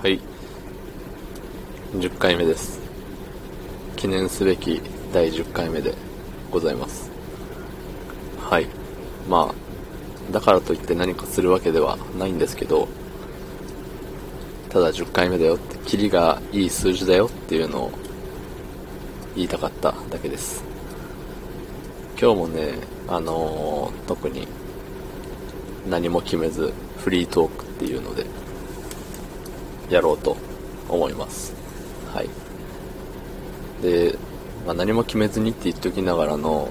はい。10回目です。記念すべき第10回目でございます。はい。まあだからといって何かするわけではないんですけどただ10回目だよってキリがいい数字だよっていうのを言いたかっただけです。今日もねあのー、特に何も決めずフリートークっていうのでやろうと思います。はい。で、まあ、何も決めずにって言っときながらの、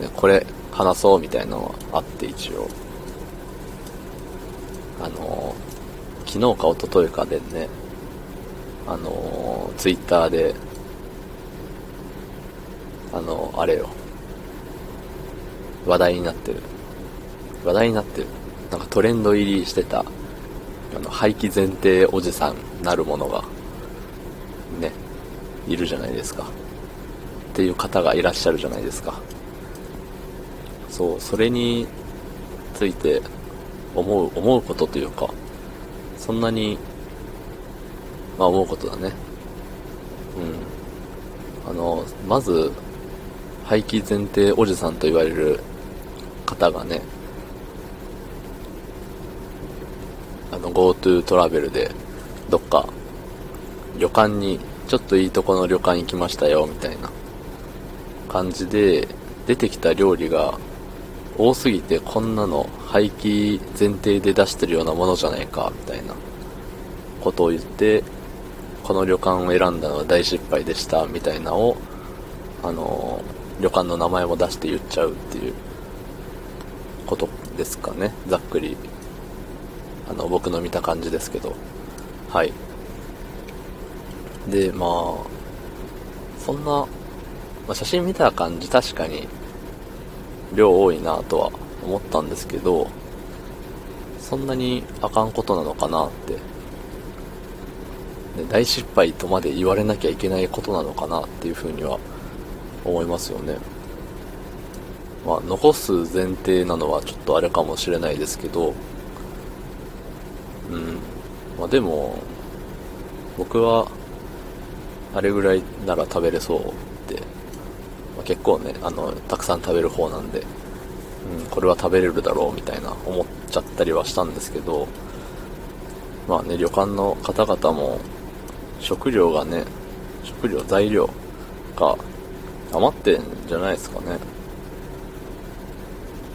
ね、これ話そうみたいなのはあって一応。あの昨日か一昨日かでねあのツイッターであのあれよ。話題になってる。話題になってる。なんかトレンド入りしてた。あの廃棄前提おじさんなるものがねいるじゃないですか。っていう方がいらっしゃるじゃないですか。そうそれについて思う思うことというかそんなにまあ思うことだね。うん。あのまず廃棄前提おじさんと言われる方がねあの GoTo トラベルでどっか旅館にちょっといいとこの旅館行きましたよみたいな感じで出てきた料理が多すぎてこんなの廃棄前提で出してるようなものじゃないかみたいなことを言ってこの旅館を選んだのは大失敗でしたみたいなをあの旅館の名前も出して言っちゃうっていうことですかね。ざっくりあの僕の見た感じですけど。はい。でまあそんな、まあ、写真見た感じ確かに量多いなとは思ったんですけどそんなにあかんことなのかなって。で大失敗とまで言われなきゃいけないことなのかなっていうふうには思いますよね。まあ残す前提なのはちょっとあれかもしれないですけどうん。まあでも僕はあれぐらいなら食べれそうって、まあ、結構ねあのたくさん食べる方なんで、うん、これは食べれるだろうみたいな思っちゃったりはしたんですけど。まあね旅館の方々も食料がね食料材料が余ってんじゃないですかね。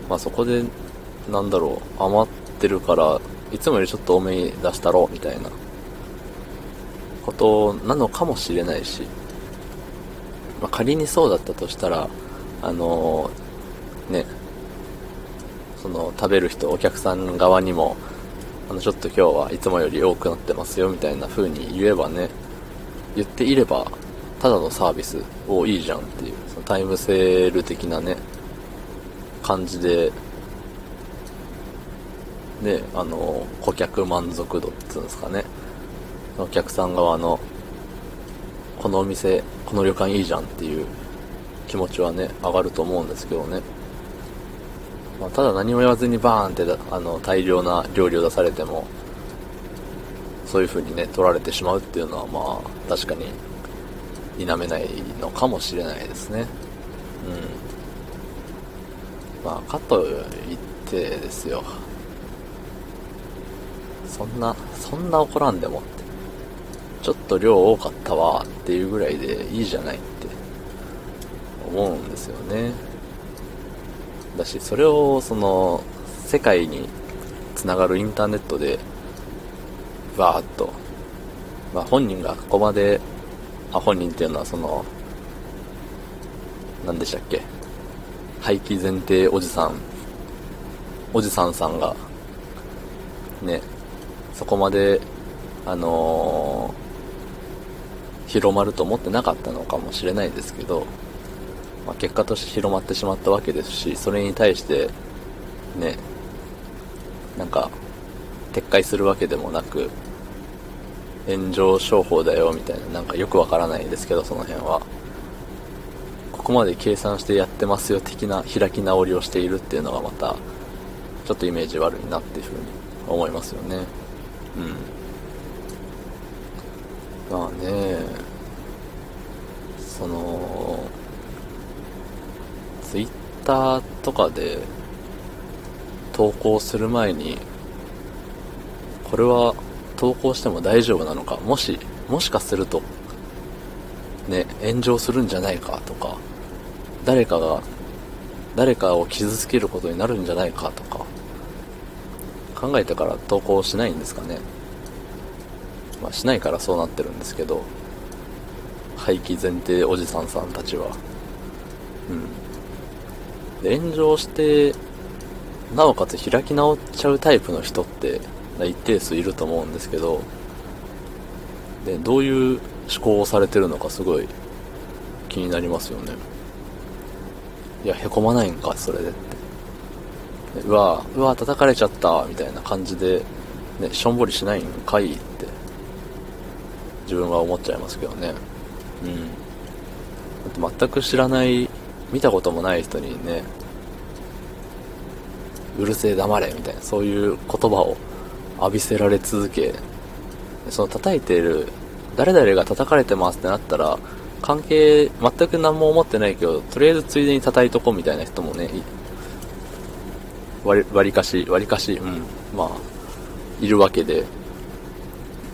まあそこでなんだろう余ってるからいつもよりちょっと多めに出したろうみたいなことなのかもしれないし、まあ、仮にそうだったとしたらあのー、ねその食べる人お客さん側にもあのちょっと今日はいつもより多くなってますよみたいな風に言えばね言っていればただのサービスをいいじゃんっていうそのタイムセール的なね感じでね、あの、顧客満足度っていうんですかね。お客さん側の、このお店、この旅館いいじゃんっていう気持ちはね、上がると思うんですけどね。まあ、ただ何も言わずにバーンってあの大量な料理を出されても、そういう風にね、取られてしまうっていうのはまあ、確かに否めないのかもしれないですね。うん。まあ、かといってですよ。そんな、そんな怒らんでもって。ちょっと量多かったわっていうぐらいでいいじゃないって思うんですよね。だし、それをその、世界につながるインターネットで、バーっと、まあ本人がここまで、あ、本人っていうのはその、何でしたっけ？廃棄前提おじさん、おじさんさんが、ね、そこまで、あのー、広まると思ってなかったのかもしれないですけど、まあ、結果として広まってしまったわけですし、それに対して、ね、なんか、撤回するわけでもなく、炎上商法だよみたいな、なんかよくわからないですけど、その辺は。ここまで計算してやってますよ的な開き直りをしているっていうのがまた、ちょっとイメージ悪いなっていうふうに思いますよね。うん。まあねそのツイッターとかで投稿する前にこれは投稿しても大丈夫なのか？もしもしかするとね炎上するんじゃないか？とか誰かが誰かを傷つけることになるんじゃないか？とか考えてから投稿しないんですかね。まあしないからそうなってるんですけど廃棄前提おじさんさんたちは。うん。で炎上してなおかつ開き直っちゃうタイプの人って一定数いると思うんですけどでどういう思考をされてるのかすごい気になりますよね。いやへこまないんかそれでって。うわうわ叩かれちゃったみたいな感じで、ね、しょんぼりしないんかいって自分は思っちゃいますけどね。うん。だって全く知らない見たこともない人にねうるせえ黙れみたいなそういう言葉を浴びせられ続けその叩いている誰々が叩かれてますってなったら関係全く何も思ってないけどとりあえずついでに叩いとこうみたいな人もね割りかし割りかしうん。まあいるわけで。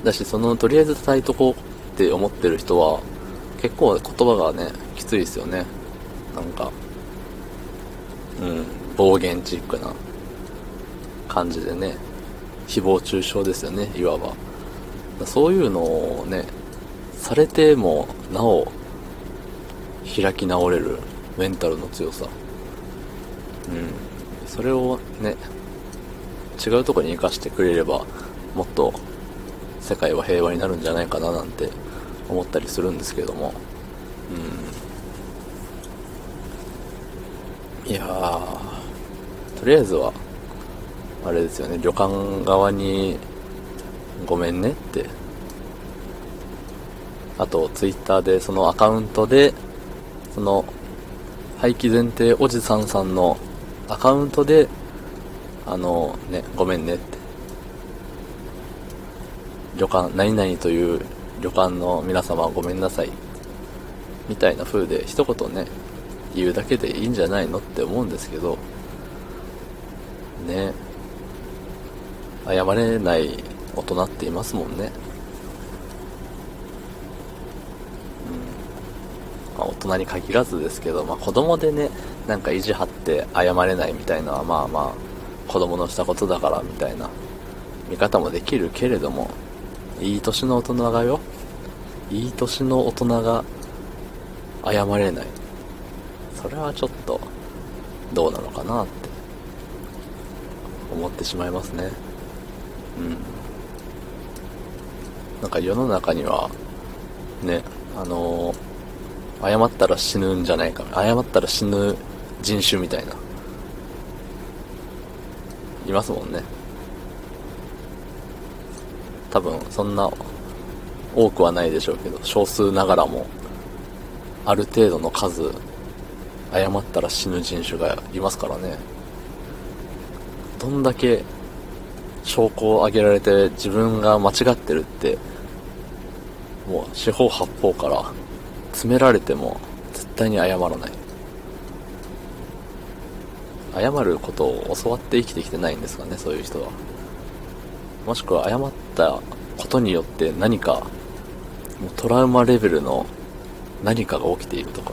だしそのとりあえず叩いとこうって思ってる人は結構言葉がねきついですよね。なんかうん暴言チックな感じでね。誹謗中傷ですよねいわば。そういうのをねされてもなお開き直れるメンタルの強さ。うん。それをね違うとこに生かしてくれればもっと世界は平和になるんじゃないかななんて思ったりするんですけども。うん。いやとりあえずはあれですよね旅館側にごめんねって。あとツイッターでそのアカウントでその廃棄前提おじさんさんのアカウントであのねごめんねって。旅館何々という旅館の皆様ごめんなさい。みたいな風で一言ね言うだけでいいんじゃないのって思うんですけどね謝れない大人っていますもんねうんまあ大人に限らずですけど、まあ、子供でねなんか意地張って謝れないみたいのはまあまあ子供のしたことだからみたいな見方もできるけれどもいい年の大人がよいい年の大人が謝れない。それはちょっとどうなのかなって思ってしまいますね。うん。なんか世の中にはねあのー、謝ったら死ぬんじゃないか謝ったら死ぬ人種みたいな。いますもんね。多分そんな多くはないでしょうけど少数ながらもある程度の数謝ったら死ぬ人種がいますからね。どんだけ証拠を挙げられて自分が間違ってるってもう四方八方から詰められても絶対に謝らない。謝ることを教わって生きてきてないんですかねそういう人は。もしくは謝ったことによって何かもうトラウマレベルの何かが起きているとか。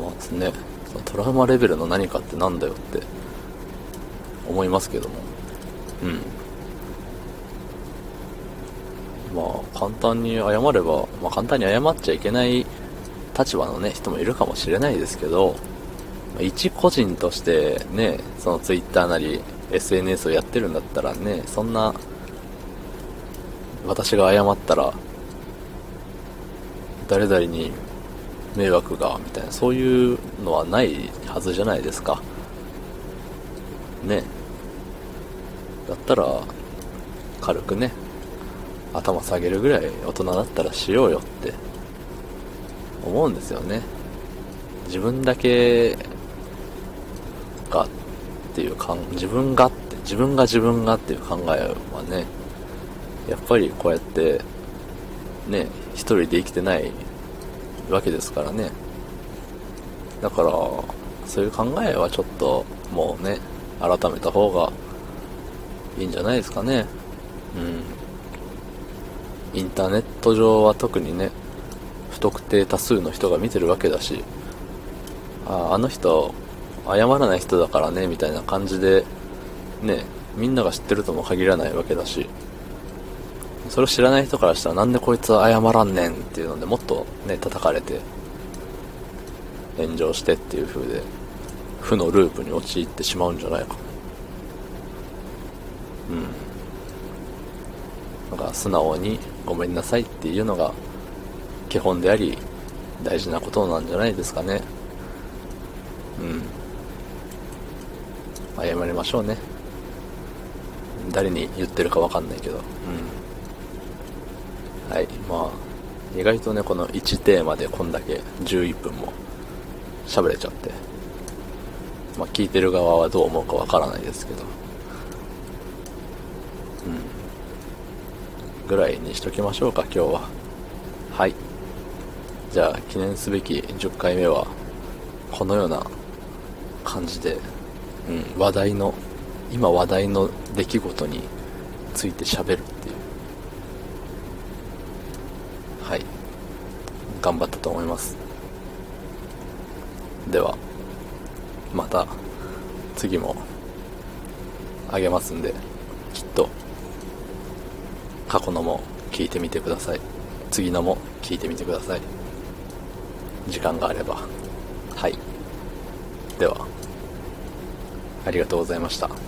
まあねそのトラウマレベルの何かってなんだよって思いますけども。うん。まあ簡単に謝れば、まあ、簡単に謝っちゃいけない立場のね人もいるかもしれないですけどまあ一個人としてねその Twitter なり SNS をやってるんだったらねそんな私が謝ったら誰々に迷惑がみたいなそういうのはないはずじゃないですか。ね。だったら軽くね頭下げるぐらい大人だったらしようよって。思うんですよね。自分だけがっていうか自分がって自分が自分がっていう考えはねやっぱりこうやってね一人で生きてないわけですからね。だからそういう考えはちょっともうね改めた方がいいんじゃないですかね。うん。インターネット上は特にね不特定多数の人が見てるわけだしああの人謝らない人だからねみたいな感じでねみんなが知ってるとも限らないわけだしそれを知らない人からしたらなんでこいつは謝らんねんっていうのでもっとね叩かれて炎上してっていう風で負のループに陥ってしまうんじゃないか。うん。だか素直にごめんなさいっていうのが基本であり大事なことなんじゃないですかね。うん。謝りましょうね。誰に言ってるか分かんないけど。うん。はい。まあ意外とねこの1テーマでこんだけ11分も喋れちゃって。まあ聞いてる側はどう思うか分からないですけど。うん。ぐらいにしときましょうか今日は。はい。じゃあ記念すべき10回目はこのような感じで、うん、話題の今話題の出来事について喋るっていう。はい。頑張ったと思います。ではまた次もあげますんできっと過去のも聞いてみてください。次のも聞いてみてください。時間があれば。はい。ではありがとうございました。